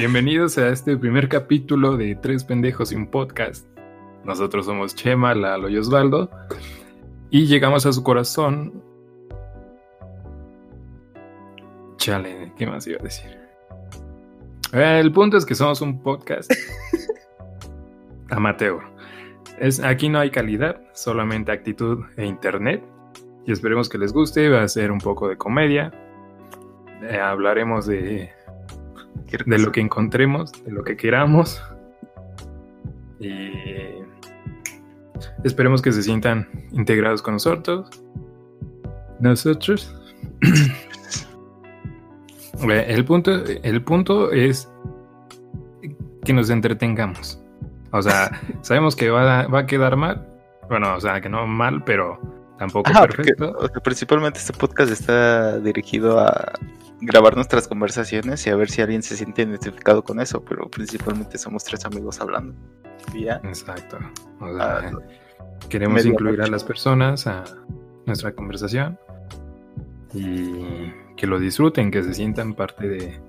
Bienvenidos a este primer capítulo de Tres Pendejos y un Podcast. Nosotros somos Chema, Lalo y Osvaldo. Y llegamos a su corazón. Chale, ¿qué más iba a decir? El punto es que somos un podcast amateur. Es, aquí no hay calidad, solamente actitud e internet. Y esperemos que les guste. Va a ser un poco de comedia. Eh, hablaremos de de lo que encontremos, de lo que queramos. Y esperemos que se sientan integrados con nosotros. Nosotros. el, punto, el punto es que nos entretengamos. O sea, sabemos que va a, va a quedar mal. Bueno, o sea, que no mal, pero tampoco perfecto. principalmente este podcast está dirigido a grabar nuestras conversaciones y a ver si alguien se siente identificado con eso, pero principalmente somos tres amigos hablando. Exacto. Ah, queremos incluir a las personas a nuestra conversación y que lo disfruten, que se sientan parte de,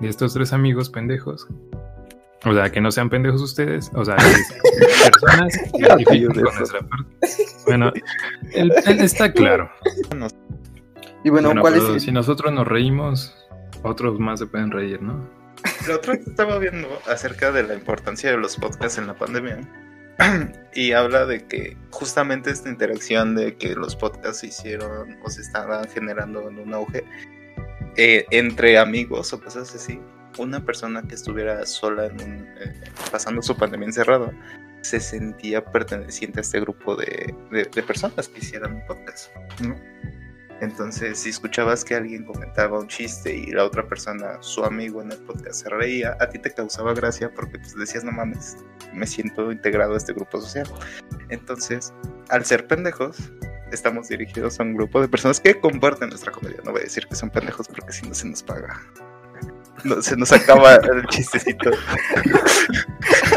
de estos tres amigos pendejos. O sea, que no sean pendejos ustedes, o sea, personas que con nuestra parte. Bueno, él está claro. Y bueno, Si nosotros nos reímos, otros más se pueden reír, ¿no? Lo otro estaba viendo acerca de la importancia de los podcasts en la pandemia. y habla de que justamente esta interacción de que los podcasts se hicieron o se estaban generando en un auge eh, entre amigos o cosas así, una persona que estuviera sola en eh, pasando su pandemia encerrado se sentía perteneciente a este grupo de, de personas que hicieran un podcast. ¿no? Entonces, si escuchabas que alguien comentaba un chiste y la otra persona, su amigo en el podcast, se reía, a ti te causaba gracia porque pues, decías, no mames, me siento integrado a este grupo social. Entonces, al ser pendejos, estamos dirigidos a un grupo de personas que comparten nuestra comedia. No voy a decir que son pendejos porque si no se nos paga. Se nos acaba el chistecito.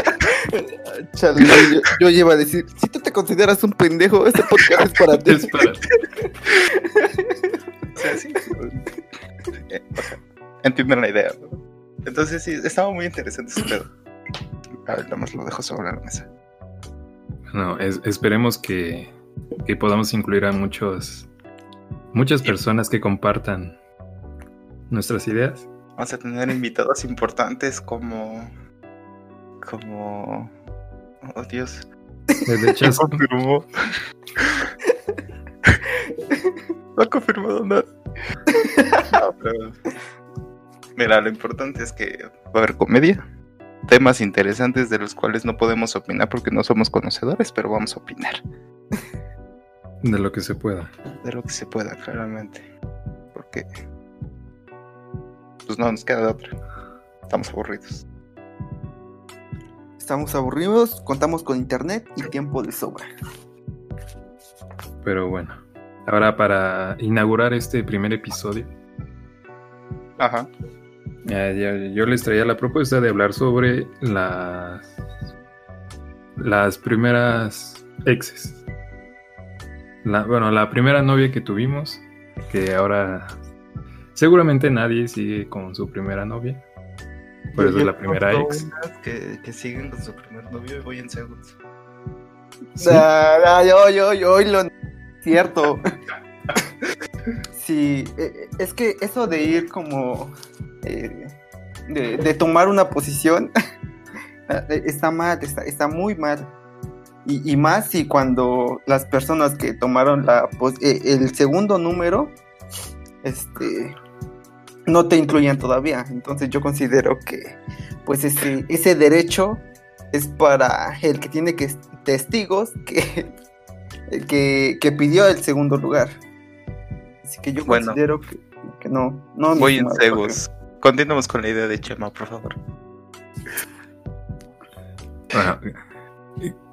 Chale, yo, yo llevo a decir, si tú te consideras un pendejo, este podcast es para ti. Es para ti. o sea, sí. Eh, entienden la idea. Entonces sí, estaba muy interesante ese pedo. A ver, nada más lo dejo sobre la mesa. Bueno, esperemos que, que podamos incluir a muchos muchas personas que compartan nuestras ideas. Vamos a tener invitados importantes como como. Oh Dios. Chas confirmó. no ha confirmado nada. Mira, lo importante es que va a haber comedia. Temas interesantes de los cuales no podemos opinar porque no somos conocedores, pero vamos a opinar. De lo que se pueda. De lo que se pueda, claramente. Porque. Pues no nos queda de otra. Estamos aburridos estamos aburridos, contamos con internet y tiempo de sobra. Pero bueno, ahora para inaugurar este primer episodio. Ajá. yo les traía la propuesta de hablar sobre las las primeras exes. bueno, la primera novia que tuvimos, que ahora seguramente nadie sigue con su primera novia. Por eso es la primera ex. Que, que, siguen con su primer novio y voy en segundos. ¿Sí? Ah, yo, yo, yo, lo cierto. sí, eh, es que eso de ir como eh, de, de, tomar una posición eh, está mal, está, está muy mal. Y, y, más si cuando las personas que tomaron la el segundo número, este no te incluyen todavía. Entonces yo considero que pues ese, ese derecho es para el que tiene que testigos que, que, que pidió el segundo lugar. Así que yo considero que, no, no. Voy en cegos. Continuamos con la idea de Chema, por favor.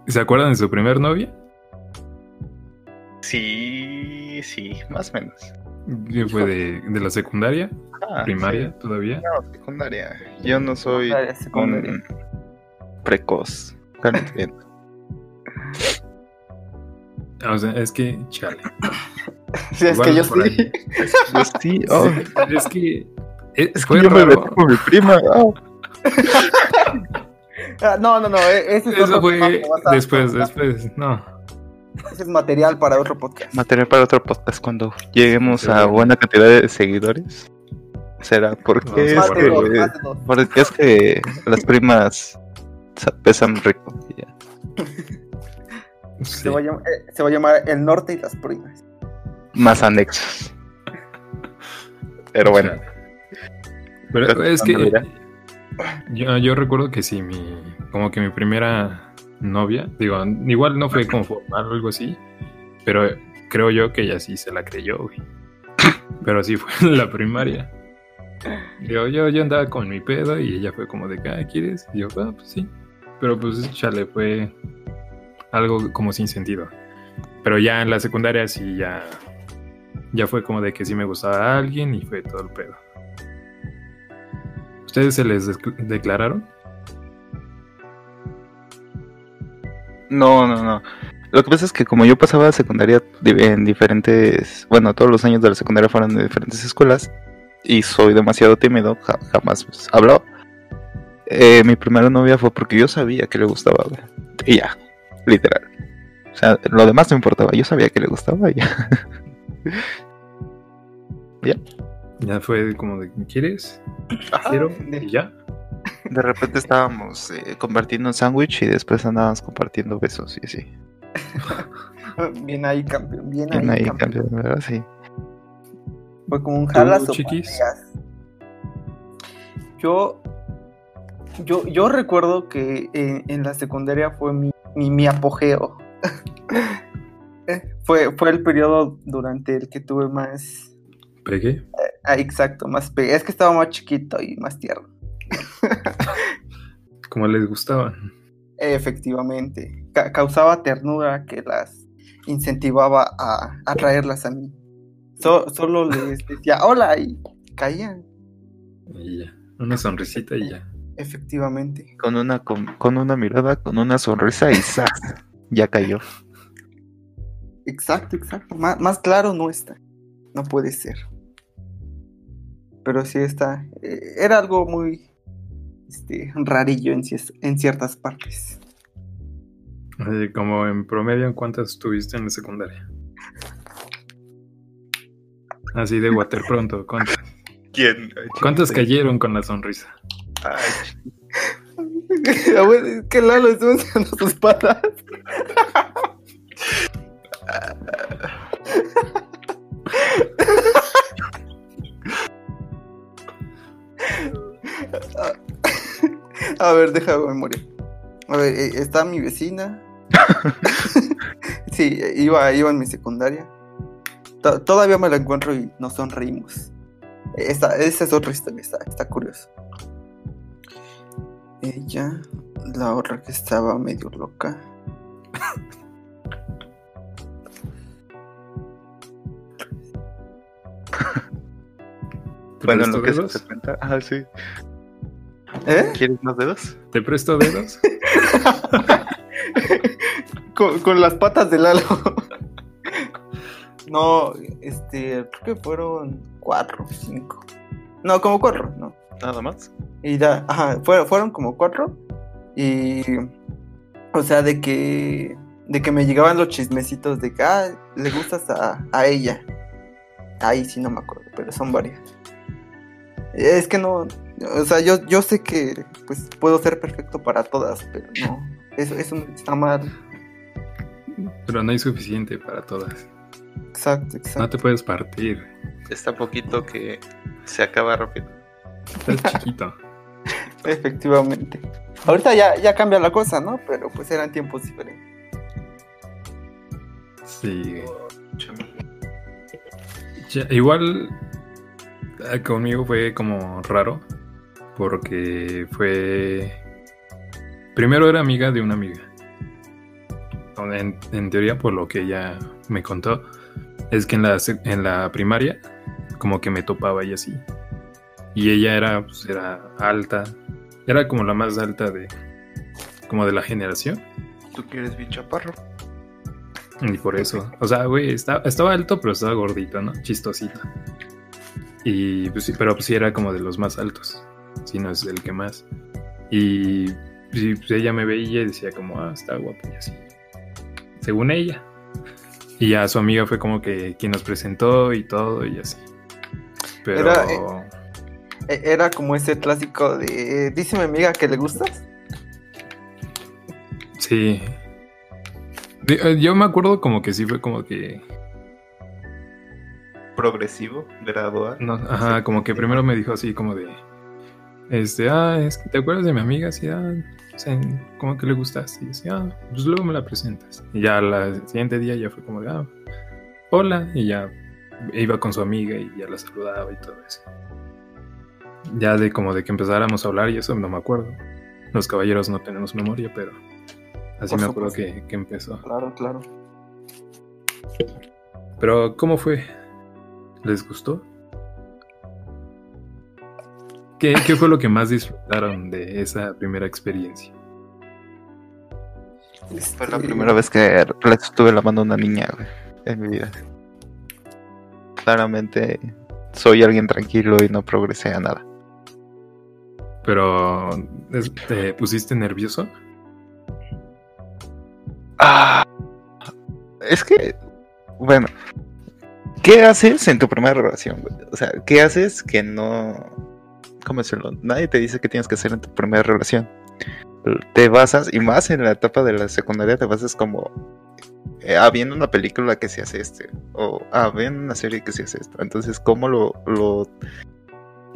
¿se acuerdan de su primer novia? Sí, sí, más o menos. ¿Qué fue de, de la secundaria? Ah, ¿Primaria todavía? No, secundaria. Yo no soy un precoz. Ah, o sea, es que, chale. Sí, es que yo sí. Yo sí, oh. Es que. Es, que yo me metí con mi prima. Oh. Ah, no, no, no, e- ese es Eso fue que después, después, no. Ese es material para otro podcast. Material para otro podcast cuando lleguemos Sí, a buena cantidad de seguidores. Será porque Vamos es dos, que, dos. porque es que las primas sa- pesan rico. y ya. Sí. Se, va a llamar, eh, se va a llamar El Norte y las Primas. Más anexos. Pero bueno, Pero es que yo, yo recuerdo que sí, mi, como que mi primera novia, digo, igual no fue como formal o algo así, pero creo yo que ella sí se la creyó. Pero sí fue en la primaria. Digo, yo, yo andaba con mi pedo y ella fue como de, ah, ¿quieres? Y yo, ah, pues sí. Pero pues, chale, fue algo como sin sentido. Pero ya en la secundaria sí, ya, ya fue como de que sí me gustaba a alguien y fue todo el pedo. ¿Ustedes se les dec- declararon? No, no, no. Lo que pasa es que como yo pasaba secundaria di- en diferentes, bueno, todos los años de la secundaria fueron de diferentes escuelas y soy demasiado tímido, ja- jamás pues, habló. Eh, mi primera novia fue porque yo sabía que le gustaba. Y ya, literal. O sea, lo demás no importaba, yo sabía que le gustaba y ya. Ya fue como de, ¿quieres? Quiero. Y ya. De repente estábamos eh, compartiendo un sándwich y después andábamos compartiendo besos y así. Bien ahí, campeón. Bien, Bien ahí, campeón. campeón, ¿verdad? Sí. Fue como un jalas o. Yo, yo, yo recuerdo que en, en la secundaria fue mi, mi, mi apogeo. Eh, fue, fue el periodo durante el que tuve más. ¿Pegué? Ah, exacto, más pe- Es que estaba más chiquito y más tierno. Como les gustaban. Efectivamente. Ca- causaba ternura que las incentivaba a atraerlas a mí. So- solo les decía hola y caían. Y ya. Una sonrisita y ya. Efectivamente. Con una, con, con una mirada, con una sonrisa y ¡zas! Ya cayó. Exacto, exacto. Má- más claro no está. No puede ser. Pero sí está. eh, era algo muy este, rarillo en, ciertas partes. Como en promedio, ¿en cuántas tuviste en la secundaria? Así de water pronto, ¿cuántas? ¿Quién? ¿Cuántas cayeron con la sonrisa? Bueno, es que Lalo estuvo enseñando sus patas. A ver, déjame memoria. A ver, eh, está mi vecina. sí, iba, iba en mi secundaria. To- todavía me la encuentro y nos sonreímos. Esta, esa es otra historia, está, está curioso. Ella, la otra que estaba medio loca. ¿Te Bueno, lo que se cuenta. Ah, sí. ¿Eh? ¿Quieres más dedos? ¿Te presto dedos? con, con las patas de Lalo. no, este, creo que fueron cuatro, cinco. No, como cuatro, no. Nada más. Y ya, ajá, fueron, fueron como cuatro. Y, o sea, de que, de que me llegaban los chismecitos de que, ah, le gustas a, a ella. Ahí sí no me acuerdo, pero son varias. Es que no, o sea, yo, yo sé que, pues, puedo ser perfecto para todas, pero no, eso, eso está mal. Pero no hay suficiente para todas. Exacto, exacto. No te puedes partir. Está poquito que se acaba rápido. Estás chiquito. Efectivamente. Ahorita ya, ya cambia la cosa, ¿no? Pero pues eran tiempos diferentes. Sí. Ya, igual eh, conmigo fue como raro porque fue primero era amiga de una amiga en, en teoría por lo que ella me contó es que en la en la primaria como que me topaba y así y ella era pues, era alta era como la más alta de como de la generación ¿Tú quieres bien chaparro? y por eso, o sea, güey, está- estaba alto, pero estaba gordito, ¿no? Chistosito. Y pues sí, pero pues sí era como de los más altos. Si no es el que más. Y y, pues, ella me veía y decía como, ah, está guapo y así. Según ella. Y ya su amiga fue como que quien nos presentó y todo y así. Pero... Era, eh, era como ese clásico de, dice mi amiga que le gustas. Sí. Eh, Yo me acuerdo como que sí fue como que... Progresivo, gradual. No, ajá, como que primero me dijo así como de... Este, ah, es que te acuerdas de mi amiga, sí, ah, como que le gustaste. Y decía, ah, pues luego me la presentas. Y ya al siguiente día ya fue como de, ah, hola. Y ya iba con su amiga y ya la saludaba y todo eso. Ya de como de que empezáramos a hablar y eso no me acuerdo. Los caballeros no tenemos memoria, pero así Por me acuerdo que, que empezó. Claro, claro. Pero, ¿cómo fue? ¿Les gustó? ¿Qué, qué fue lo que más disfrutaron de esa primera experiencia? Fue la Este, primera vez que le estuve lavando a una niña, güey, en mi vida. Claramente soy alguien tranquilo y no progresé a nada. Pero, ¿te pusiste nervioso? Ah, es que, bueno, ¿qué haces en tu primera relación, güey? O sea, ¿qué haces que no... ¿Cómo decirlo? Nadie te dice qué tienes que hacer en tu primera relación. Te basas, y más en la etapa de la secundaria, te basas como... Eh, ah, viendo una película que se hace este. O, ah, viendo una serie que se hace esto. Entonces, ¿cómo lo, lo,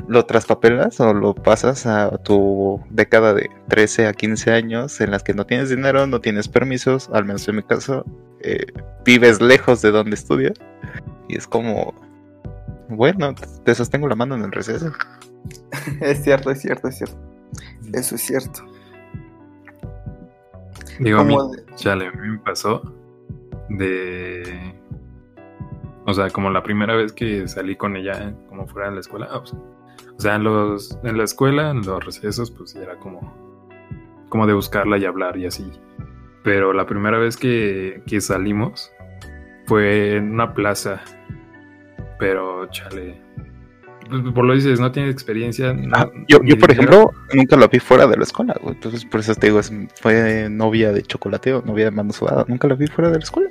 lo traspapelas o lo pasas a tu década de 13 a 15 años en las que no tienes dinero, no tienes permisos, al menos en mi caso, eh, vives lejos de donde estudias y es como, bueno, te sostengo la mano en el receso. Es cierto, es cierto, es cierto. Eso es cierto. Digo, a mí, Como de- chale, a mí me pasó de... O sea, como la primera vez que salí con ella, como fuera de la escuela. ah, pues, o sea, en, los, en la escuela, en los recesos, pues era como, como de buscarla y hablar y así. Pero la primera vez que, que salimos fue en una plaza. Pero, chale. Pues, Por lo dices, no tienes experiencia. no- Ah, yo, ni yo, por ejemplo, nunca la vi fuera de la escuela, güey, entonces por eso te digo, fue novia de chocolateo, novia de mano sudada, nunca la vi fuera de la escuela.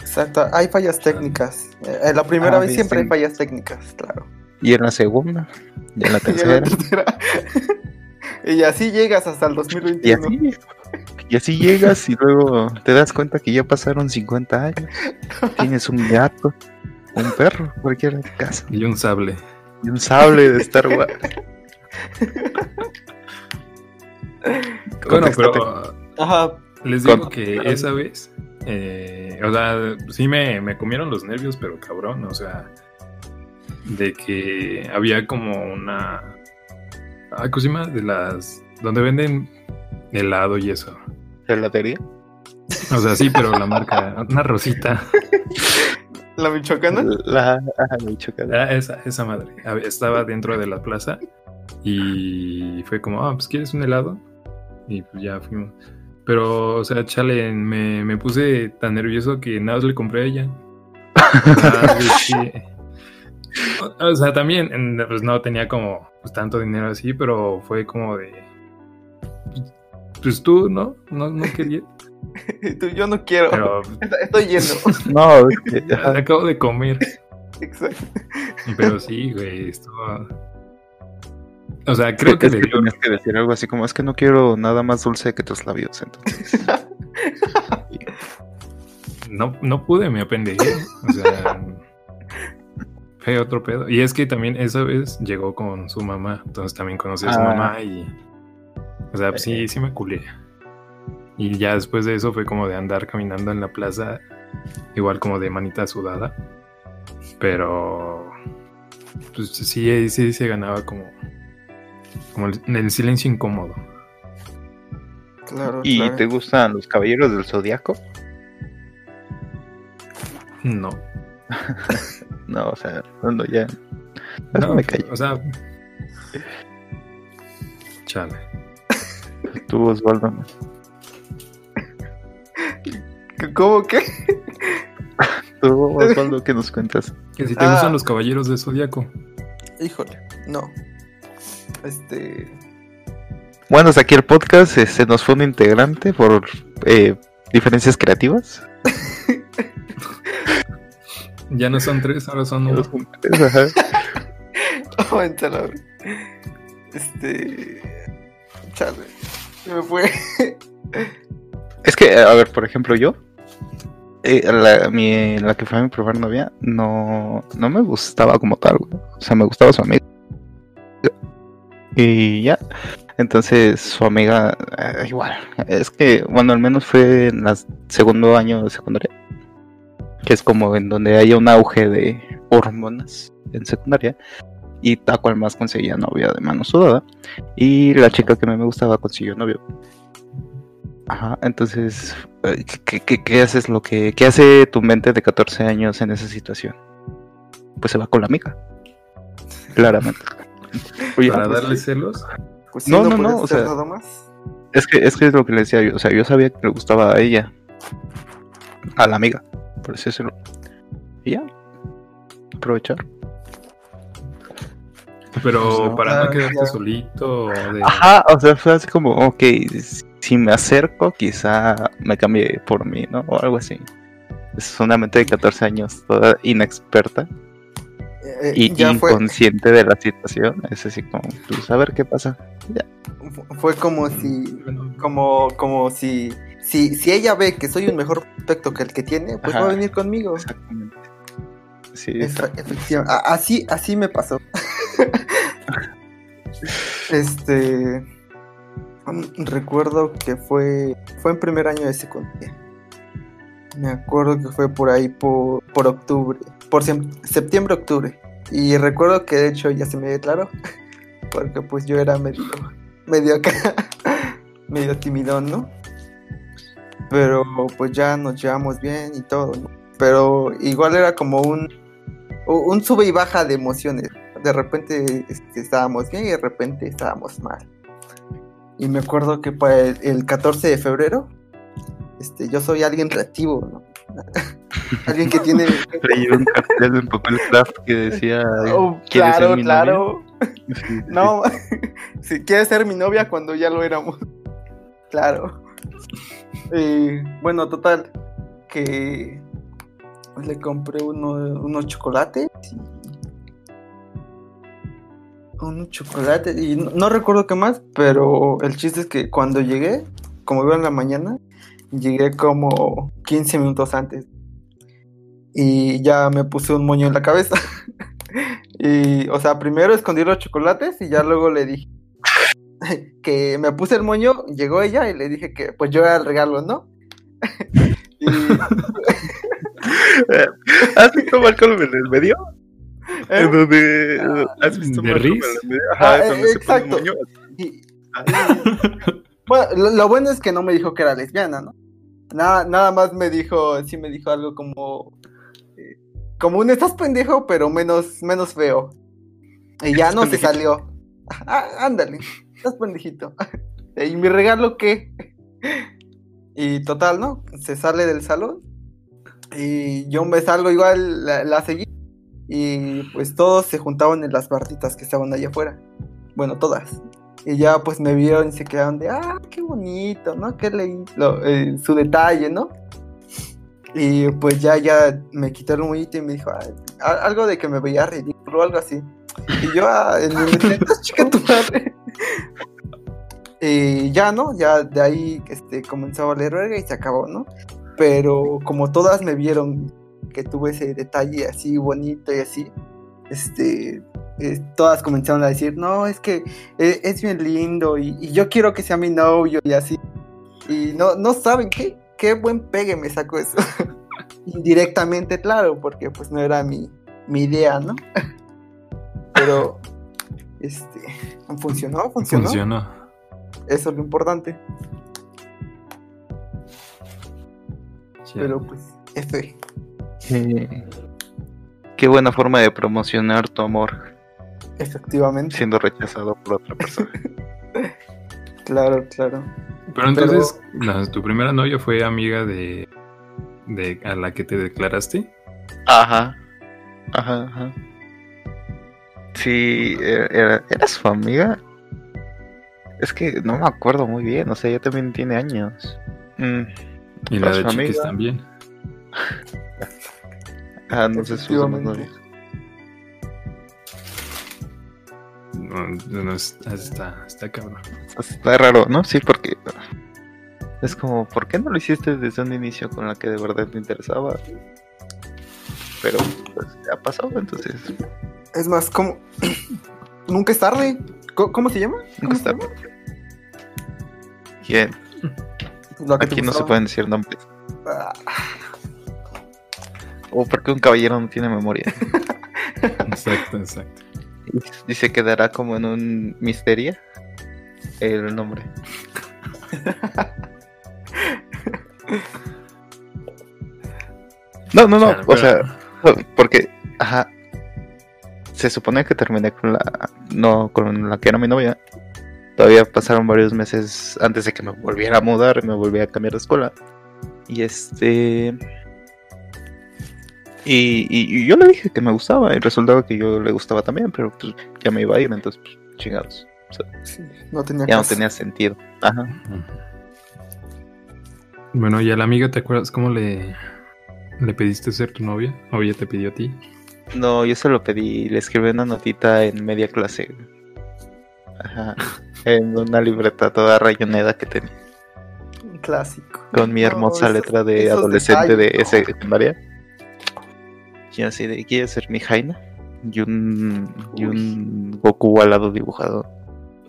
Exacto, hay fallas técnicas. Eh, la primera Ah, vez sí, siempre sí. hay fallas técnicas, claro. Y en la segunda, y en la Y en la tercera, y así llegas hasta el y 2021. así, y así llegas y luego te das cuenta que ya pasaron 50 años, tienes un gato, un perro, cualquiera de casa, Y un sable. Y un sable de Star Wars. Bueno, pero Ajá, Les digo que esa vez, eh, o sea, sí me, me comieron los nervios, pero cabrón, o sea, de que había como una... Ah, ¿cómo se llama? De las... donde venden helado y eso. ¿Heladería? O sea, sí, pero la marca, una rosita. la michoacana. La, la chocada. Ah, esa, esa madre. Estaba dentro de la plaza y fue como, ah, pues ¿quieres un helado? Y pues ya fuimos. Pero, o sea, chale, me, me puse tan nervioso que nada más le compré a ella. Ah. O, o sea, también, pues no tenía como pues, tanto dinero así, pero fue como de. pues, Pues tú, ¿no? No, no quería. Tú, yo no quiero. Pero Estoy yendo. No, es que, ya, ajá, acabo de comer. Exacto. Pero sí, güey, estuvo. O sea, creo que es le que dio. tenías que decir algo así como es que no quiero nada más dulce que tus labios, entonces. No, no pude, me apendejé. O sea, fue otro pedo. Y es que también esa vez llegó con su mamá, entonces también conocí a su Ah. mamá y. O sea, pues sí, sí me culé. Y ya después de eso fue como de andar caminando en la plaza, igual como de manita sudada. Pero. Pues sí, sí se ganaba como. Como el, el silencio incómodo. Claro, ¿Y claro. te gustan los caballeros del zodiaco? No. No, o sea, no, no, ya. No, No, me callo. o sea. Chale. Tú, Osvaldo. ¿Cómo que? Tú, Osvaldo, ¿qué nos cuentas? Que si te Ah. gustan los caballeros de Zodíaco. Híjole, no. Este. Bueno, hasta aquí el podcast. Se nos fue un integrante por eh, diferencias creativas. ya no son tres, ahora son uno. Este. Chale. Se me fue. Es que, a ver, por ejemplo, yo. Eh, la, que fue mi primera novia no, no me gustaba como tal, O sea, me gustaba su amiga. Y ya. Entonces su amiga, eh, igual. Es que, bueno, al menos fue en el segundo año de secundaria. Que es como en donde haya un auge de hormonas en secundaria. Y tal cual más conseguía novia de mano sudada. Y la chica que me gustaba consiguió novio. Ajá, entonces, eh, ¿qué, qué, haces lo que, qué hace tu mente de 14 años en esa situación? Pues se va con la amiga. Claramente. ¿Para darle celos? Pues no, no, no, o sea, nada más. Es que, es que es lo que le decía yo, o sea, yo sabía que le gustaba a ella, a la amiga, por así decirlo. Y ya, aprovechar. Pero pues para no quedarte solito. Ajá, o sea, fue así como, ok, si me acerco, quizá me cambie por mí, ¿no? O algo así. Es una mente de 14 años, toda inexperta. Eh, y inconsciente de la situación. Es así como, pues a ver qué pasa. Ya. Fue como si, como, como si, si, si ella ve que soy un mejor aspecto que el que tiene, pues va a venir conmigo. Exactamente. Sí, Así, así me pasó. este recuerdo que fue fue en primer año de secundaria. Me acuerdo que fue por ahí por, por octubre, por septiembre octubre. Y recuerdo que de hecho ya se me declaró, porque pues yo era medio medio acá, medio timidón, ¿no? Pero pues ya nos llevamos bien y todo, Pero igual era como un un sube y baja de emociones. De repente este, estábamos bien y de repente estábamos mal. Y me acuerdo que para el, 14 de febrero, este, yo soy alguien reactivo, ¿no? alguien que tiene. Leí un cartel en papel craft que decía. Oh, claro, claro. no, si quieres ser mi novia cuando ya lo éramos. Claro. bueno, total. Que le compré uno, unos chocolates un chocolate y no, recuerdo qué más, pero el chiste es que cuando llegué, como iba en la mañana, llegué como 15 minutos antes y ya me puse un moño en la cabeza. y, o sea, primero escondí los chocolates y ya luego le dije que me puse el moño, llegó ella y le dije que pues yo era el regalo, ¿no? y... ¿Has visto Malcolm en el medio? ¿Eh? Donde, ah, ¿Has visto de Riz? Ajá, ah, exacto. bueno, lo, bueno es que no me dijo que era lesbiana, ¿no? Nada, nada más me dijo, sí me dijo algo como, eh, como un estás pendejo, pero menos, menos feo. Y ya no se salió. Ah, ándale, estás pendejito. ¿Y mi regalo qué? Y total, ¿no? Se sale del salón. Y yo me salgo igual, la, la seguí y pues todos se juntaban en las barritas que estaban allá afuera. Bueno, todas. Y ya pues me vieron y se quedaron de, ah, qué bonito, ¿no? Qué leí eh, su detalle, ¿no? Y pues ya, ya me quitaron un y me dijo, algo de que me veía ridículo o algo así. Y yo, ah, en mi chica tu madre. y ya, ¿no? Ya de ahí este, comenzó a leer y se acabó, ¿no? Pero como todas me vieron que tuve ese detalle así bonito y así, este, eh, todas comenzaron a decir, no, es que eh, es, bien lindo y, yo quiero que sea mi novio y así. Y no, no saben qué, qué buen pegue me sacó eso. Indirectamente, claro, porque pues no era mi, mi idea, ¿no? Pero, este, funcionó, funcionó. Funcionó. Eso es lo importante. Pero pues, F. Qué, buena forma de promocionar tu amor. Efectivamente. Siendo rechazado por otra persona. claro, claro. Pero entonces, ¿tu primera novia fue amiga de, de a la que te declaraste? Ajá. Ajá, ajá. Sí, era, era su amiga. Es que no me acuerdo muy bien, o sea, ella también tiene años. Mm, Y Para la de Chiquis amiga. también. Ah, no sé si somos Efectivamente. novios. No, no, es- está, está cabrón. Está raro, ¿no? Sí, porque es como, ¿por qué no lo hiciste desde un inicio con la que de verdad te interesaba? Pero pues ya pasó, entonces Es más, ¿cómo? Nunca es tarde. ¿Cómo, cómo se llama? nunca ¿Cómo está. se llama? Bien, aquí no se pueden decir nombres. Ah, O porque un caballero no tiene memoria. Exacto, exacto. Y se quedará como en un misterio el nombre. No, no, no, Claro, o sea, porque, ajá, se supone que terminé con la, no, con la que era mi novia. Todavía pasaron varios meses antes de que me volviera a mudar y me volviera a cambiar de escuela. Y este... Y, y- y yo le dije que me gustaba y resultaba que yo le gustaba también, pero pues ya me iba a ir, entonces pues, chingados. sí, no tenía Ya no tenía sentido. Ajá. Bueno, y a la amiga, ¿te acuerdas cómo le, le pediste ser tu novia? ¿O ella te pidió a ti? No, yo se lo pedí, le escribí una notita en media clase. Ajá. En una libreta toda rayoneda que tenía. Un clásico. Con mi No, hermosa esos- letra de adolescente de ese secundaria. Y así de, ¿quieres ser mi Jaina? Y un, y un Goku al lado dibujado.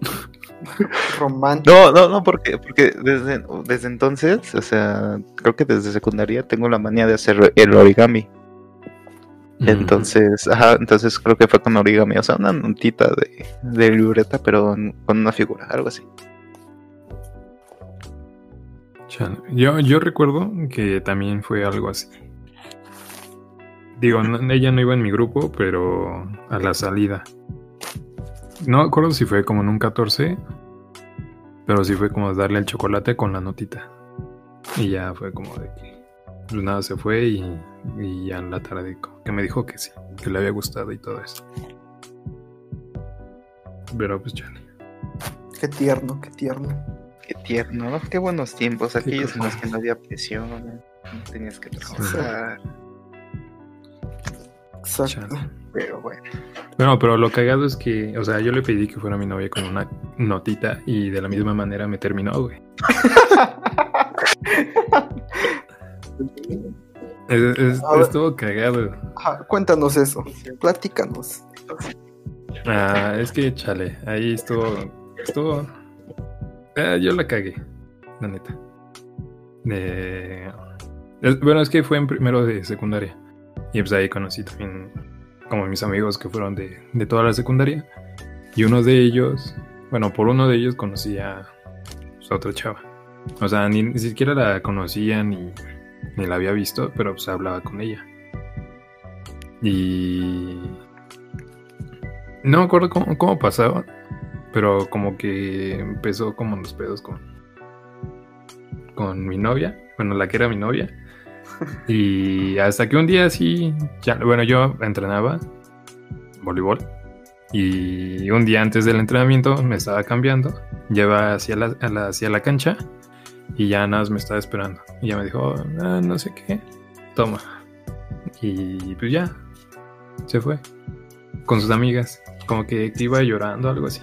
Romántico. No, no, no, porque, porque desde, desde entonces, o sea, creo que desde secundaria tengo la manía de hacer el origami. Entonces, ajá, entonces creo que fue con origami, o sea, una notita de, de libreta, pero en- con una figura, algo así. Yo, yo recuerdo que también fue algo así. Digo, no- ella no iba en mi grupo, pero a la salida. No me acuerdo si fue como en un 14, pero sí fue como darle el chocolate con la notita. Y ya fue como de que pues nada se fue y, y ya en la tarde que me dijo que sí, que le había gustado y todo eso. Pero pues chale. Qué tierno, qué tierno. Qué tierno, ¿no? Qué buenos tiempos, aquellos en los que no había presión, no tenías que trabajar, Exacto. Chale. pero bueno. Bueno, pero lo cagado es que, o sea, yo le pedí que fuera mi novia con una notita y de la misma manera me terminó, güey. Es, es- estuvo cagado. Ajá, cuéntanos eso. Platícanos. Ah, es que, chale, ahí estuvo, estuvo, ah, yo la cagué, la neta. Es- bueno, es que fue en primero de secundaria y pues ahí conocí también como mis amigos que fueron de, de toda la secundaria y uno de ellos, bueno, por uno de ellos conocí a, pues, otra chava. O sea, ni, ni siquiera la conocía ni, ni la había visto, pero pues hablaba con ella. Y no me acuerdo cómo, cómo pasaba, pero como que empezó como los pedos con, con mi novia, bueno, la que era mi novia. Y hasta que un día sí, ya, bueno, yo entrenaba voleibol. Y un día antes del entrenamiento me estaba cambiando, lleva hacia la, hacia la cancha y ya nada más me estaba esperando. Y ya me dijo, "Ah, no sé qué, toma. Y pues ya, se fue con sus amigas. Como que, que iba llorando, algo así.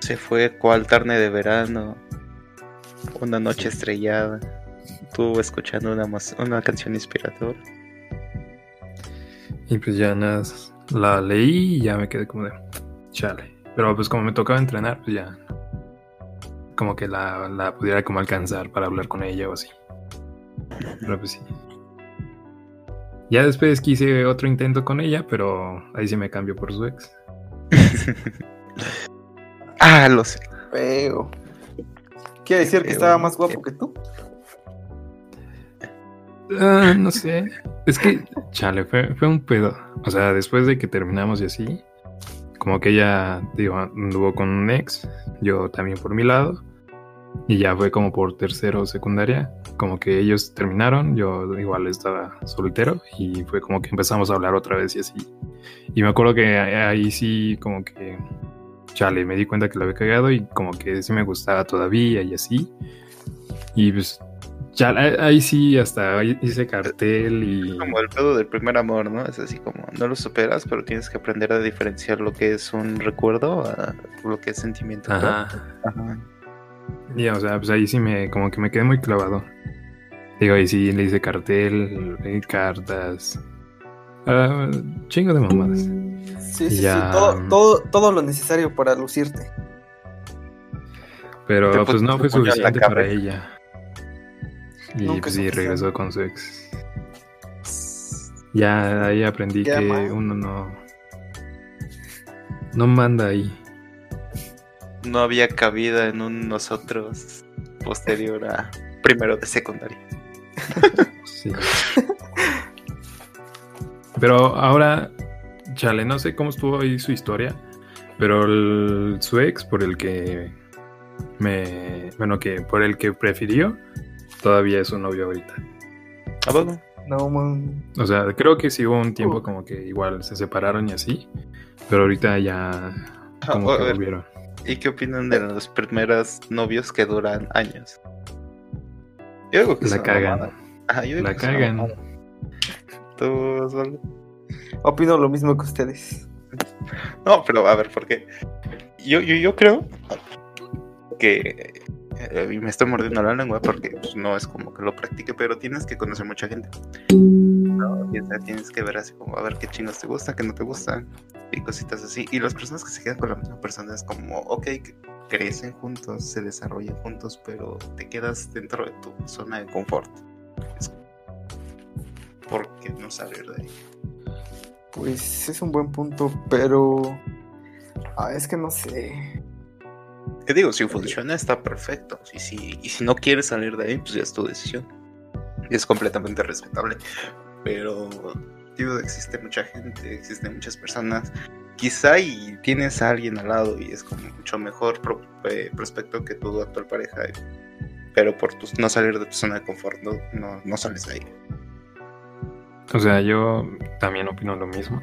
Se fue cual tarde de verano, una noche estrellada, tú escuchando una, una canción inspiradora. Y pues ya nada, la leí y ya me quedé como de chale. Pero pues como me tocaba entrenar, pues ya como que la, la pudiera como alcanzar para hablar con ella o así. Pero pues sí. Ya después quise otro intento con ella, pero ahí sí me cambió por su ex. Ah, lo sé. Feo. ¿Quiere decir que estaba más guapo que tú? Ah, no sé. Es que, chale, fue, fue un pedo. O sea, después de que terminamos y así, como que ella, digo, anduvo con un ex, yo también por mi lado, y ya fue como por tercero o secundaria, como que ellos terminaron, yo igual estaba soltero, y fue como que empezamos a hablar otra vez y así. Y me acuerdo que ahí sí, como que chale, me di cuenta que lo había cagado y como que sí me gustaba todavía y así. Y pues ya ahí sí hasta hice cartel y... Como el pedo del primer amor, ¿no? Es así como, no lo superas, pero tienes que aprender a diferenciar lo que es un recuerdo a lo que es sentimiento. Ajá. Y o sea, pues ahí sí me, como que me quedé muy clavado. Digo, ahí sí le hice cartel, leí cartas, uh, chingo de mamadas. Sí, sí, sí, todo, todo, todo lo necesario para lucirte. Pero pues no fue suficiente para ella. Y pues sí, regresó con su ex. Ya ahí aprendí que uno no. No manda ahí. No había cabida en un nosotros posterior a primero de secundaria. sí. Pero ahora, chale, no sé cómo estuvo ahí su historia, pero su ex por el que me, bueno, que por el que prefirió, todavía es su novio ahorita. ¿A poco? No, man. O sea, creo que sí hubo un tiempo como que igual se separaron y así, pero ahorita ya como que volvieron. ¿Y qué opinan de los primeros novios que duran años? Yo digo que la cagan. la cagan. ¿Tú, solo? Opino lo mismo que ustedes. No, pero a ver, ¿por qué? Yo, yo, yo creo que eh, y me estoy mordiendo la lengua porque pues, no es como que lo practique, pero tienes que conocer mucha gente. ¿no? tienes que ver así como a ver qué chingos te gusta, qué no te gusta y cositas así. Y las personas que se quedan con la misma persona es como, ok, crecen juntos, se desarrollan juntos, pero te quedas dentro de tu zona de confort. ¿Por qué no salir de ahí? Pues es un buen punto, pero ah, es que no sé. ¿Qué digo? Si funciona está perfecto. Y si, y si no quieres salir de ahí, pues ya es tu decisión. Y es completamente respetable. Pero, digo, existe mucha gente, existen muchas personas. Quizá y tienes a alguien al lado y es como mucho mejor eh, prospecto que tu actual pareja. Pero por no salir de tu zona de confort, no, no sales de ahí. O sea, yo también opino lo mismo.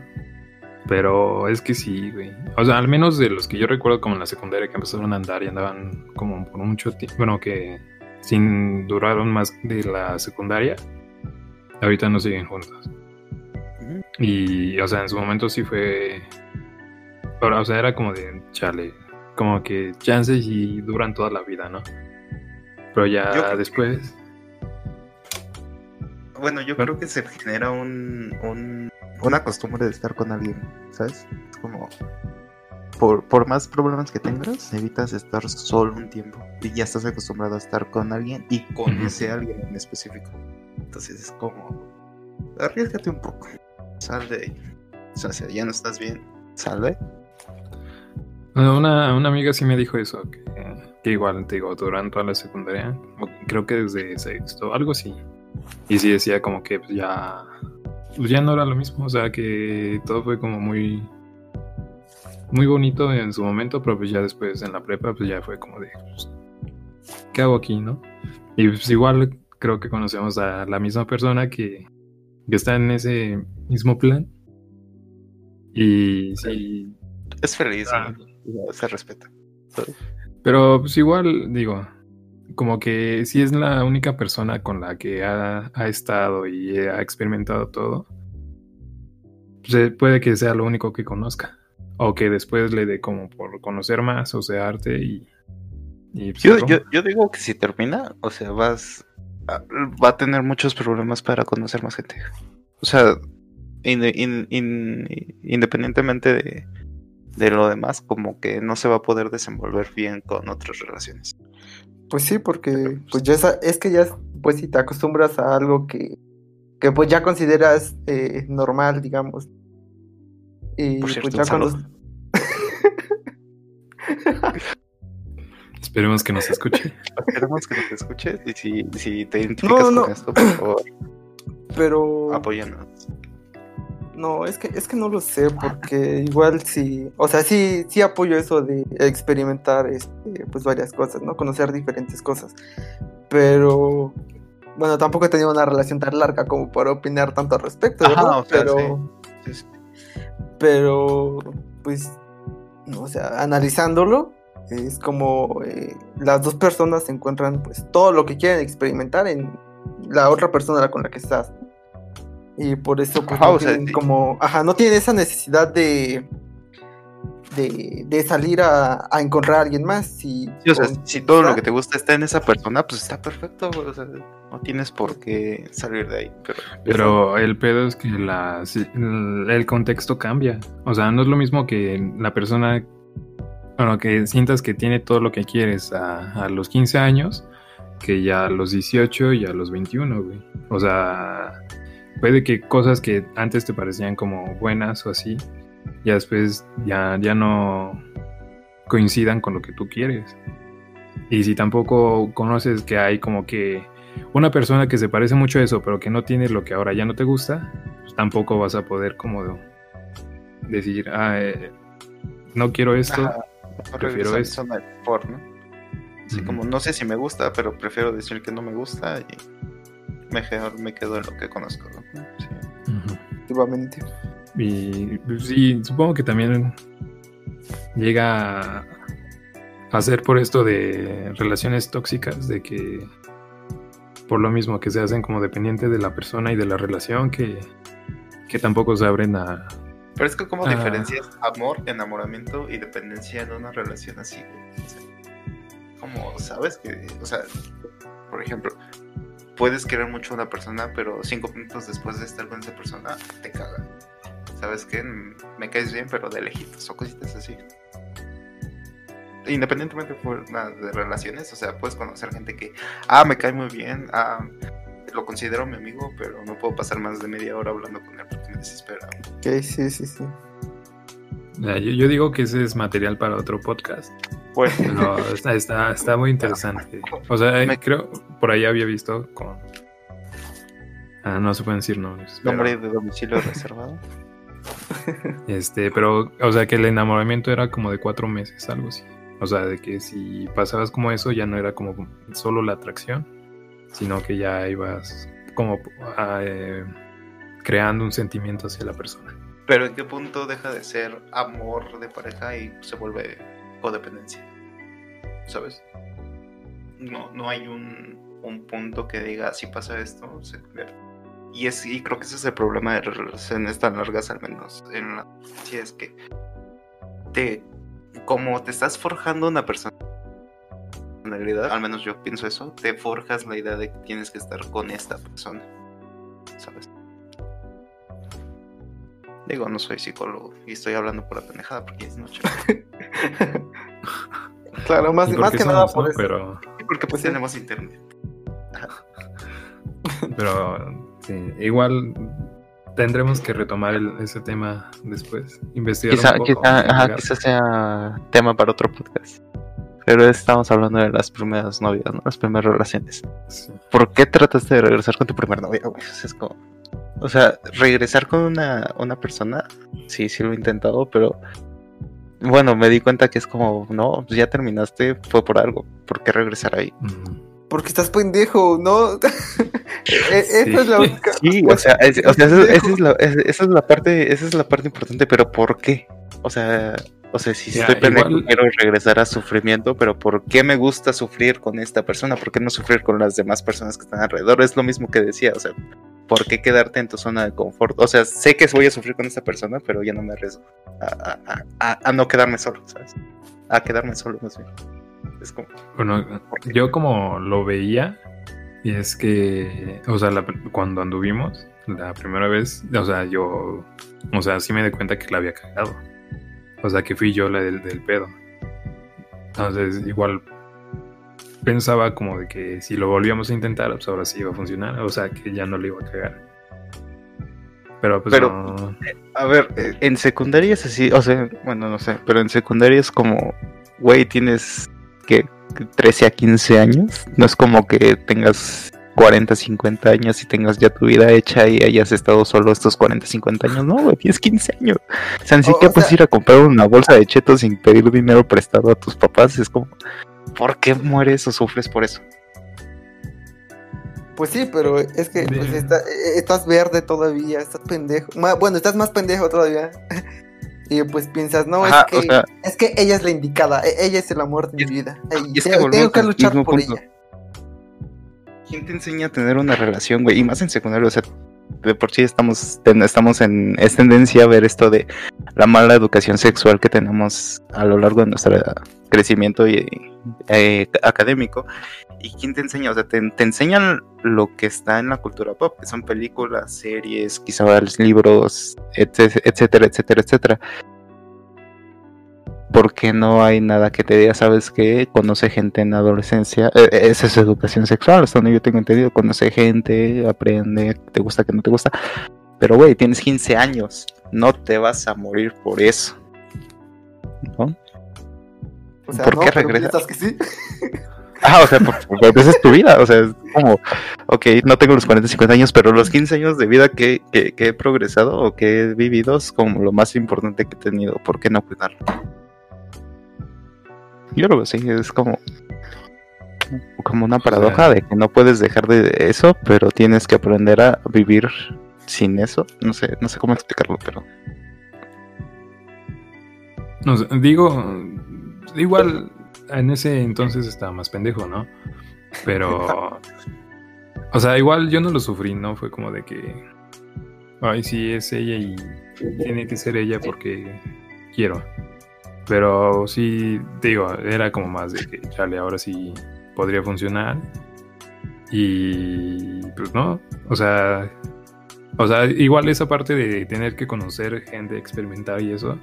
Pero es que sí, güey. O sea, al menos de los que yo recuerdo como en la secundaria que empezaron a andar y andaban como por mucho tiempo. Bueno, que sin duraron más de la secundaria. Ahorita no siguen juntos. Y, o sea, en su momento sí fue. o sea, era como de chale. Como que chances y duran toda la vida, ¿no? Pero ya después. Bueno, yo creo que se genera un, un una costumbre de estar con alguien, ¿sabes? Es como, por, por más problemas que tengas, evitas estar solo un tiempo y ya estás acostumbrado a estar con alguien y con ese alguien en específico. Entonces es como, arriesgate un poco, sal de ahí. O sea, ya no estás bien, sal de Una, una amiga sí me dijo eso, que, que igual, te digo, durante toda la secundaria, creo que desde sexto, algo así. Y sí decía como que pues, ya ya no era lo mismo, o sea que todo fue como muy muy bonito en su momento, pero pues ya después en la prepa pues ya fue como de pues, ¿qué hago aquí, no? Y pues igual creo que conocemos a la misma persona que, que está en ese mismo plan. Y sí. Es feliz, ah. se respeta. Pero pues igual, digo, como que si es la única persona con la que ha, estado y ha experimentado todo, pues puede que sea lo único que conozca. O que después le dé como por conocer más o sea arte y... Pues, yo, yo, digo que si termina, o sea, vas... va a tener muchos problemas para conocer más gente. O sea, independientemente de, de lo demás, como que no se va a poder desenvolver bien con otras relaciones. Pues sí, porque pues ya es, que ya pues si te acostumbras a algo que, que pues ya consideras eh, normal, digamos. Y pues ya cuando... Esperemos que nos escuche. Esperemos que nos escuche y si, si te identificas con esto, por favor, pero apóyanos. No, es que, es que no lo sé, porque igual sí, o sea, sí, sí apoyo eso de experimentar este, pues varias cosas, ¿no? Conocer diferentes cosas. Pero bueno, tampoco he tenido una relación tan larga como para opinar tanto al respecto, ¿verdad? pero, pero, pues, O sea, analizándolo, es como eh, las dos personas encuentran pues todo lo que quieren experimentar en la otra persona con la que estás. Y por eso pues, Ajá, no o sea, tienen sí. como, ajá, no tienen esa necesidad de de, de salir a, a encontrar a alguien más. Si, Sí, o sea, con- si todo lo que te gusta está en esa persona, pues está perfecto, güey. O sea, no tienes por qué salir de ahí. Pero, Pero el pedo es que la, el contexto cambia. O sea, no es lo mismo que la persona, bueno, que sientas que tiene todo lo que quieres a, a los 15 años, que ya a los 18 y a los 21, güey. O sea, puede que cosas que antes te parecían como buenas o así, ya después ya, ya no coincidan con lo que tú quieres. Y si tampoco conoces que hay como que una persona que se parece mucho a eso, pero que no tiene lo que ahora ya no te gusta, pues tampoco vas a poder como decir, ah, eh, no quiero esto. Ajá, prefiero esto. confort, ¿no? Así como, no sé si me gusta, pero prefiero decir que no me gusta y mejor me quedo en lo que conozco, ¿no? Sí. Efectivamente. Y pues, sí, supongo que también llega a- a ser por esto de relaciones tóxicas, de que por lo mismo que se hacen como dependientes de la persona y de la relación, que, que tampoco se abren a... Pero es que, ¿cómo Ah. diferencias amor, enamoramiento y dependencia en una relación así? güey? O sea, como sabes que, o sea, por ejemplo, puedes querer mucho a una persona, pero cinco minutos después de estar con esa persona, te caga. ¿Sabes qué? Mm, Me caes bien, pero de lejitos o cositas así. Independientemente por de relaciones, o sea, puedes conocer gente que, ah, me cae muy bien, ah, lo considero mi amigo, pero no puedo pasar más de media hora hablando con él porque me desespera. Ok, sí, sí, sí. Yo, yo digo que ese es material para otro podcast. Bueno, Pero está, está, está muy interesante. O sea, Me- creo, por ahí había visto con... Ah, no se pueden decir nombres. pero- Nombre de domicilio reservado. Este, pero, o sea, que el enamoramiento era como de cuatro meses, algo así. O sea, de que si pasabas como eso, ya no era como solo la atracción, sino que ya ibas como ah, eh, creando un sentimiento hacia la persona. Pero ¿en qué punto deja de ser amor de pareja y se vuelve codependencia? ¿Sabes? No, no hay un, un punto que diga si pasa esto, se. Y, es, y creo que ese es el problema de relaciones tan largas, al menos en la si es que te como te estás forjando una personalidad, al menos yo pienso eso, te forjas la idea de que tienes que estar con esta persona. ¿Sabes? Digo, no soy psicólogo y estoy hablando por la pendejada porque es noche. Claro, más, que nada por ¿no? eso. Pero, Porque pues Sí. tenemos internet. pero sí, igual tendremos que retomar el- ese tema después. Investigar Quizá, un poco. quizá, ajá, quizá sea tema para otro podcast. Pero estamos hablando de las primeras novias, ¿no? Las primeras relaciones. Sí. ¿Por qué trataste de regresar con tu primer novia, güey? O sea, es como... O sea, regresar con una, una persona, sí, sí lo he intentado, pero... Bueno, me di cuenta que es como, no, pues ya terminaste, fue por algo. ¿Por qué regresar ahí? Mm. Porque estás pendejo, ¿no? E- Esa es la única. Sí, o sea, es- o sea, esa, esa es la, es- esa es la parte, esa es la parte importante, pero ¿por qué? O sea, o sea, si Ya, estoy pendejo, igual- quiero regresar a sufrimiento, pero ¿por qué me gusta sufrir con esta persona? ¿Por qué no sufrir con las demás personas que están alrededor? Es lo mismo que decía, o sea, ¿por qué quedarte en tu zona de confort? O sea, sé que voy a sufrir con esta persona, pero ya no me arriesgo a, a- a- a- a no quedarme solo, ¿sabes? A quedarme solo, más bien. Es como, Bueno, yo como lo veía, y es que, o sea, la- cuando anduvimos la primera vez, o sea, yo, o sea, sí me di cuenta que la había cagado. O sea, que fui yo la del, del pedo. Entonces, igual pensaba como de que si lo volvíamos a intentar, pues ahora sí iba a funcionar. O sea, que ya no le iba a cagar. Pero pues Pero- no. A ver, en secundaria es así, o sea, bueno, no sé, pero en secundaria es como, güey, tienes que 13 a 15 años, no es como que tengas 40, 50 años y tengas ya tu vida hecha y hayas estado solo estos 40, 50 años, no, güey, tienes 15 años. O sea, ni siquiera puedes sea- ir a comprar una bolsa de chetos sin pedir dinero prestado a tus papás, es como, ¿por qué mueres o sufres por eso? Pues sí, pero es que pues, está- eh, estás verde todavía, estás pendejo. Bueno, estás más pendejo todavía. Y pues piensas, no, Ajá, es, que, o sea- es que ella es la indicada, e- ella es el amor de mi vida. Y es que tengo, que luchar por punto. ella. ¿Quién te enseña a tener una relación, güey? Y más en secundaria, o sea, de por sí estamos, estamos en, es tendencia a ver esto de la mala educación sexual que tenemos a lo largo de nuestro crecimiento y, eh, académico. ¿Y quién te enseña? O sea, te, te enseñan lo que está en la cultura pop, que son películas, series, quizás libros, etc- etcétera, etcétera, etcétera. Porque no hay nada que te diga, sabes que conoce gente en la adolescencia, eh, eh, esa es educación sexual, hasta donde yo tengo entendido, conoce gente, aprende, te gusta, que no te gusta. Pero güey, tienes 15 años, no te vas a morir por eso. ¿No? O sea, ¿Por no, qué pero regresa? piensas que sí. Ah, o sea, esa es tu vida, o sea, es como, ok, no tengo los 40, 50 años, pero los 15 años de vida que, que, que he progresado o que he vivido es como lo más importante que he tenido, ¿por qué no cuidarlo? Yo lo veo así, es como, como una paradoja de que no puedes dejar de eso, pero tienes que aprender a vivir sin eso, no sé, no sé cómo explicarlo, pero... No sé, digo, igual en ese entonces estaba más pendejo, ¿no? Pero, o sea, igual yo no lo sufrí, ¿no? Fue como de que, ay, sí, es ella y tiene que ser ella porque quiero. Pero sí, digo, era como más de que, chale, ahora sí podría funcionar. Y pues no, o sea, o sea, igual esa parte de tener que conocer gente, experimentar y eso.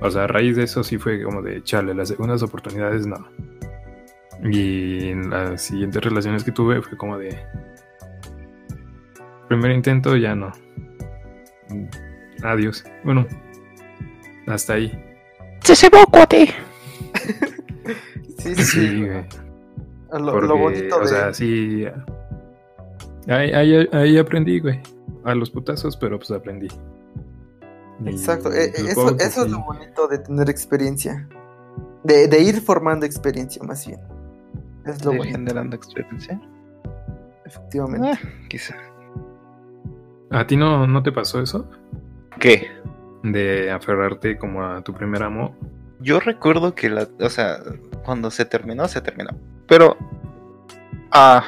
O sea, a raíz de eso sí fue como de, chale, las segundas oportunidades no. Y en las siguientes relaciones que tuve fue como de, primer intento ya no. Adiós. Bueno, hasta ahí. ¡Se se va, cuate! Sí, sí, Sí, güey. Lo, bonito o de... sea, sí. Ahí, ahí- ahí aprendí, güey. A los putazos, pero pues aprendí. Y Exacto, eh, supongo eso, eso es lo bonito de tener experiencia. De, de ir formando experiencia, más bien. Es lo ¿De bonito, generando experiencia? efectivamente. Ah, quizá. ¿A ti no, no te pasó eso? ¿Qué? De aferrarte como a tu primer amor. Yo recuerdo que la, o sea, cuando se terminó, se terminó. Pero, ah,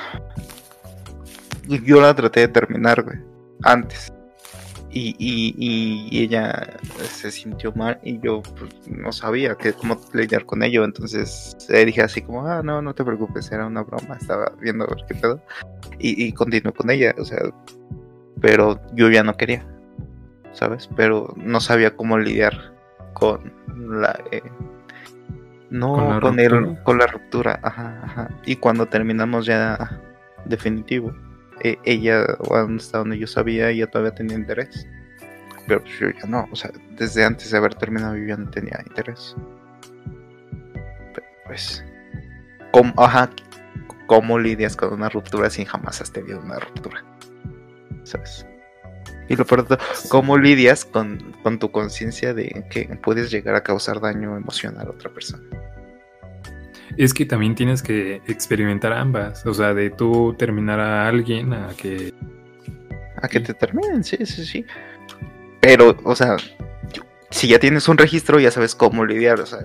yo la traté de terminar, antes. Y, y, y ella se sintió mal y yo pues, no sabía que, cómo lidiar con ello. Entonces le dije así como, ah, no, no te preocupes, era una broma, estaba viendo a ver qué pedo. Y, y continué con ella, o sea, pero yo ya no quería, ¿sabes? Pero no sabía cómo lidiar con la eh, no ¿Con la con, el ruptura? con la ruptura ajá, ajá. y cuando terminamos ya definitivo eh, ella hasta donde yo sabía ella todavía tenía interés pero pues yo ya no o sea desde antes de haber terminado yo ya no tenía interés Pero, pues ¿cómo, ajá cómo lidias con una ruptura sin jamás has tenido una ruptura sabes y lo peor ¿Cómo lidias con, con tu conciencia de que puedes llegar a causar daño emocional a otra persona? Es que también tienes que experimentar ambas. O sea, de tú terminar a alguien a que. A que te terminen, sí, sí, sí. Pero, o sea, si ya tienes un registro, ya sabes cómo lidiar. O sea,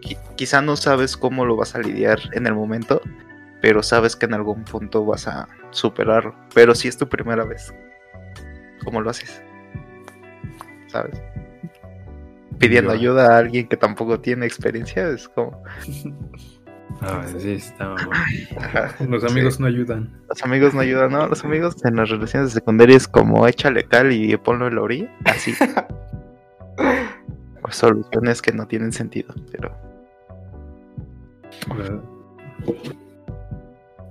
qui- quizá no sabes cómo lo vas a lidiar en el momento, pero sabes que en algún punto vas a superarlo. Pero si es tu primera vez, ¿cómo lo haces? ¿Sabes? Pidiendo Yo- ayuda a alguien que tampoco tiene experiencia, es como. Ah, sí, está Los sí. amigos no ayudan. Los amigos no ayudan, ¿no? Los amigos en las relaciones secundarias como échale cal y ponlo en la orilla, así. O soluciones que no tienen sentido, pero...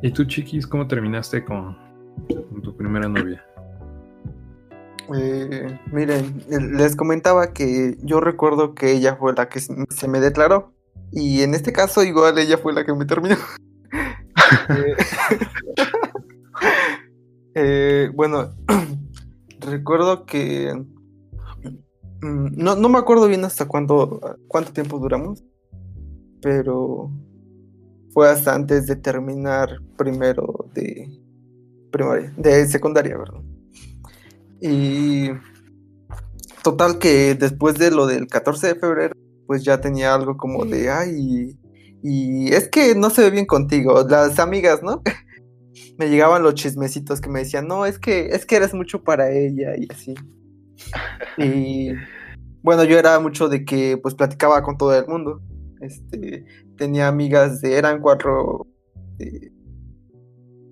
¿Y tú, chiquis, cómo terminaste con, con tu primera novia? Eh, miren, les comentaba que yo recuerdo que ella fue la que se me declaró. Y en este caso, igual ella fue la que me terminó. Eh, eh, bueno, recuerdo que. mm, No, no me acuerdo bien hasta cuánto, cuánto tiempo duramos. Pero fue hasta antes de terminar primero de primaria, de secundaria, ¿verdad? Y total que después de lo del 14 de febrero, pues ya tenía algo como de, ay, y es que no se ve bien contigo. Las amigas, ¿no? me llegaban los chismecitos que me decían, no, es que, es que eres mucho para ella y así. Y bueno, yo era mucho de que pues platicaba con todo el mundo. Este, tenía amigas de, eran cuatro, eh,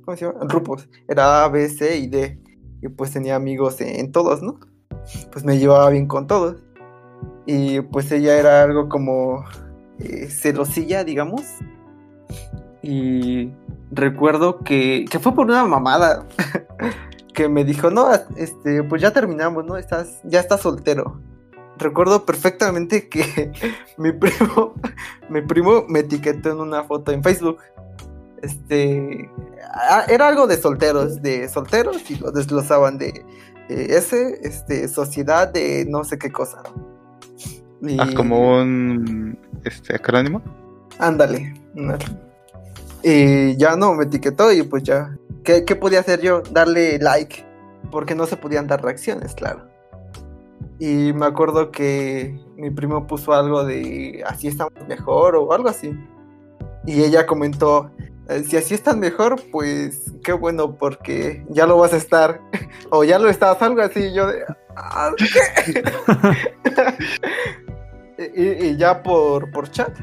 ¿cómo se llama? Grupos. Era A, B, C y D. Y pues tenía amigos en todos, ¿no? Pues me llevaba bien con todos. Y pues ella era algo como eh, celosilla, digamos. Y recuerdo que, que fue por una mamada que me dijo, no, este, pues ya terminamos, ¿no? Estás, ya estás soltero. Recuerdo perfectamente que mi primo, mi primo me etiquetó en una foto en Facebook. Este, era algo de solteros, de solteros y lo desglosaban de ese, este, sociedad de no sé qué cosa. Ah, como un, este, acrónimo. Ándale. Y ya no, me etiquetó y pues ya. ¿Qué, ¿Qué, podía hacer yo? Darle like. Porque no se podían dar reacciones, claro. Y me acuerdo que mi primo puso algo de así estamos mejor o algo así. Y ella comentó, si así están mejor, pues qué bueno porque ya lo vas a estar. o ya lo estás, algo así. Yo de... Ah, y, ya por, por chat,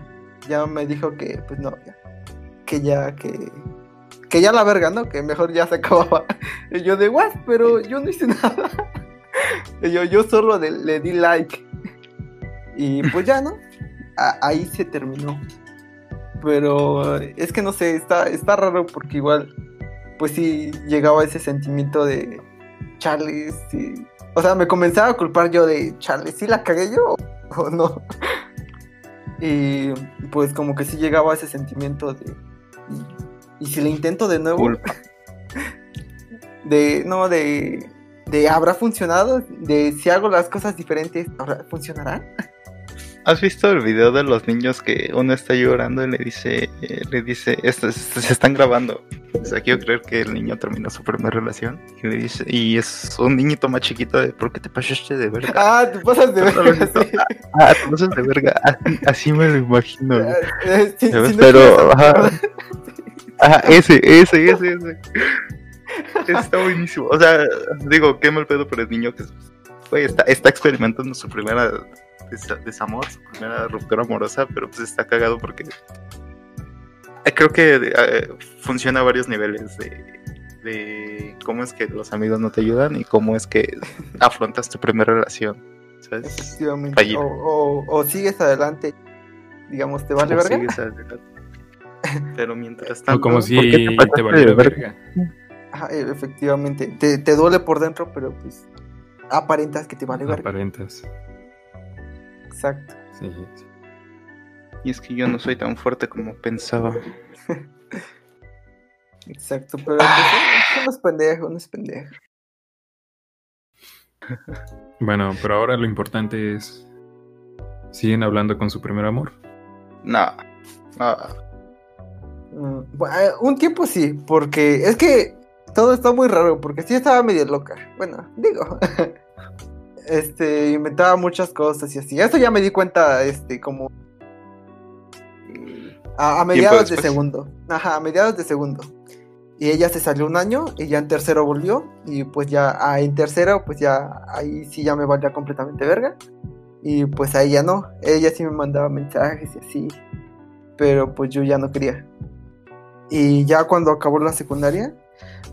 ya me dijo que pues no, ya que ya, que, que ya la verga, ¿no? Que mejor ya se acababa. Y yo de, what? Pero yo no hice nada. Y yo, yo solo le di like. Y pues ya, ¿no? ahí se terminó. Pero es que no sé, está, está raro porque igual, pues sí llegaba ese sentimiento de Charles. O sea, me comenzaba a culpar yo de Charles, ¿sí la cagué yo o no? Y pues como que sí llegaba ese sentimiento de y, si le intento de nuevo, de, no, de, de, ¿habrá funcionado? De si hago las cosas diferentes, ¿funcionarán? ¿Has visto el video de los niños que uno está llorando y le dice, le dice, esto, se están grabando? O sea, quiero creer que el niño terminó su primera relación y le dice, y es un niñito más chiquito de, ¿por qué te pasaste de verga? Ah, te pasas de verga. Ah, te pasas de verga. Así, me lo imagino. Eh, Pero, ajá, ajá, ese, ese, ese, ese. Está buenísimo. O sea, digo, qué mal pedo por el niño que está, está experimentando su primera desamor, su primera ruptura amorosa, pero pues está cagado porque eh, creo que eh, funciona a varios niveles de, cómo es que los amigos no te ayudan y cómo es que afrontas tu primera relación. Efectivamente. O, sigues adelante, digamos, te vale verga. Sigues adelante. Pero mientras tanto. O como si te, vale verga. E, efectivamente. Te, te, duele por dentro, pero pues aparentas que te vale verga. Aparentas. Exacto. Sí, Y es que yo no soy tan fuerte como pensaba. Exacto, pero pues, no es pendejo, no es pendejo. Bueno, pero ahora lo importante es. ¿Siguen hablando con su primer amor? No. no. Mm, un tiempo sí, porque es que todo está muy raro, porque sí estaba medio loca. Bueno, digo. este, inventaba muchas cosas y así. Eso ya me di cuenta, este, como a, mediados de segundo. Ajá, a mediados de segundo. Y ella se salió un año y ya en tercero volvió. Y pues ya ah, en tercero, pues ya ahí sí ya me valía completamente verga. Y pues a ella no. Ella sí me mandaba mensajes y así. Pero pues yo ya no quería. Y ya cuando acabó la secundaria,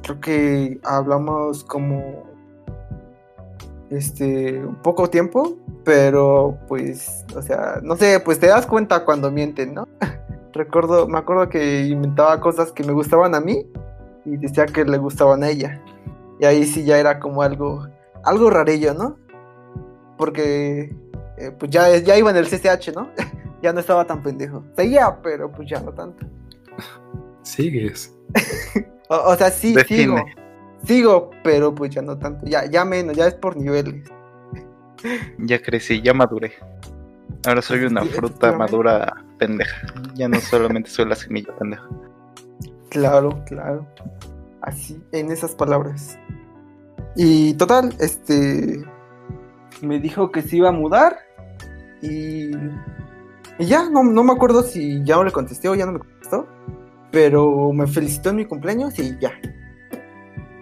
creo que hablamos como este, un poco tiempo, pero pues, o sea, no sé, pues te das cuenta cuando mienten, ¿no? Recuerdo, me acuerdo que inventaba cosas que me gustaban a mí y decía que le gustaban a ella. Y ahí sí ya era como algo, algo rarillo, ¿no? Porque eh, pues ya, ya iba en el CCH, ¿no? ya no estaba tan pendejo. Seguía, pero pues ya no tanto. Sigues. o, sea, sí, sigo Sigo, pero pues ya no tanto. Ya, ya menos, ya es por niveles. Ya crecí, ya maduré. Ahora soy una fruta madura pendeja. Ya no solamente soy la semilla pendeja. Claro, claro. Así, en esas palabras. Y total, este. me dijo que se iba a mudar y, y ya, no, no me acuerdo si ya no le contesté o ya no me contestó, pero me felicitó en mi cumpleaños y ya.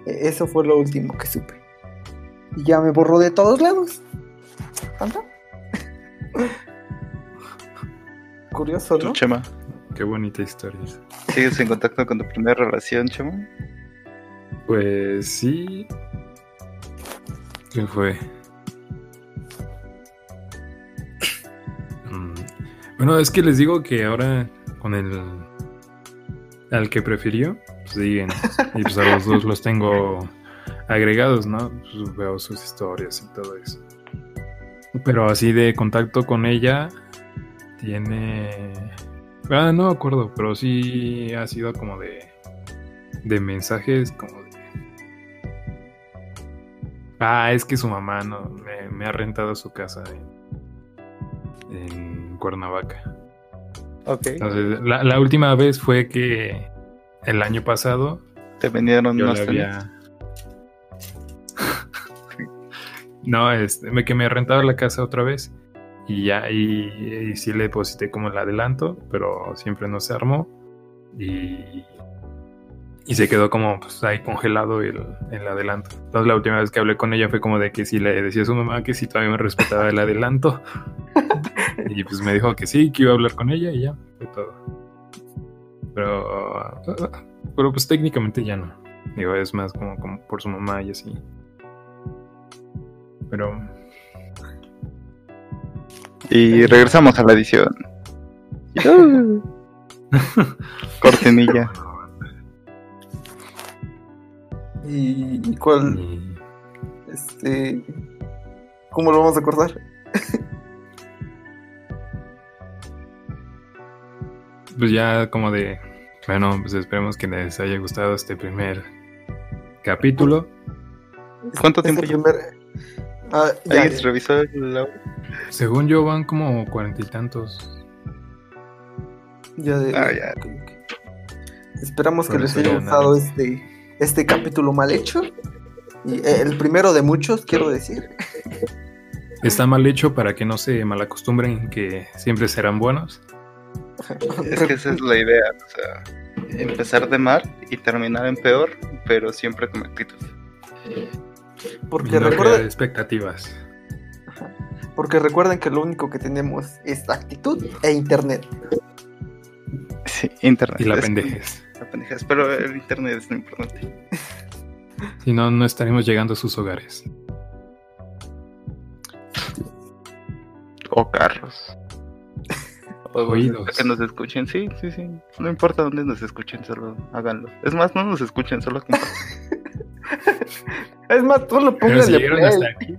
E- Eso fue lo último que supe. Y ya me borró de todos lados. ¿Tanto? Curioso, ¿Tú, ¿no? Chema? Qué bonita historia. ¿Sigues en contacto con tu primera relación, Chema? Pues sí. ¿Qué fue? Mm, Bueno, es que les digo que ahora con el al que prefirió, siguen. Y pues a los dos los tengo agregados, ¿no? Pues veo sus historias y todo eso. Pero así de contacto con ella tiene. Ah, no me acuerdo, pero sí ha sido como de. de mensajes como de. Ah, es que su mamá no me, me ha rentado su casa en, en Cuernavaca. Ok. Entonces, la, la última vez fue que el año pasado Te vendieron yo tenis. había. no, este, me, que me rentaba la casa otra vez. Y ya, y, y sí le deposité como el adelanto, pero siempre no se armó. Y, y se quedó como pues, ahí congelado el, el adelanto. Entonces la última vez que hablé con ella fue como de que si le decía a su mamá que si todavía me respetaba el adelanto. y pues me dijo que sí, que iba a hablar con ella y ya, fue todo. Pero, pero pues técnicamente ya no. Digo, es más como, como por su mamá y así. Pero Y regresamos a la edición. Cortinilla. ¿Y, y cuál? Este. ¿Cómo lo vamos a acordar? Pues ya como de, bueno, pues esperemos que les haya gustado este primer capítulo. ¿Cuánto Este tiempo lleva? primer- Ah, ya, ¿Alguien revisó? Según yo van como cuarenta y tantos. ya de- Ah, ya. Esperamos que les haya ya gustado nada. este, este capítulo mal hecho. Y eh, el primero de muchos, quiero decir. Está mal hecho para que no se malacostumbren que siempre serán buenos. Es que esa es la idea. O sea, empezar de mal y terminar en peor, pero siempre con actitud. Porque recuerden, expectativas. porque recuerden que lo único que tenemos es actitud e internet. Sí, internet. Y la es- pendejes. La pendejez, pero el internet es lo importante. Si no, no estaremos llegando a sus hogares. O carros. Oídos. Que nos escuchen, sí, sí, sí. No importa dónde nos escuchen, solo háganlo. Es más, no nos escuchen, solo. Es más, si play. hasta aquí,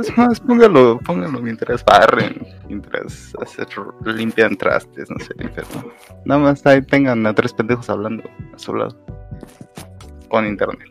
Es más, póngalo, póngalo mientras barren, mientras hacer, limpian trastes, no sé, limpian. Nada más ahí tengan a tres pendejos hablando a su lado. Con internet.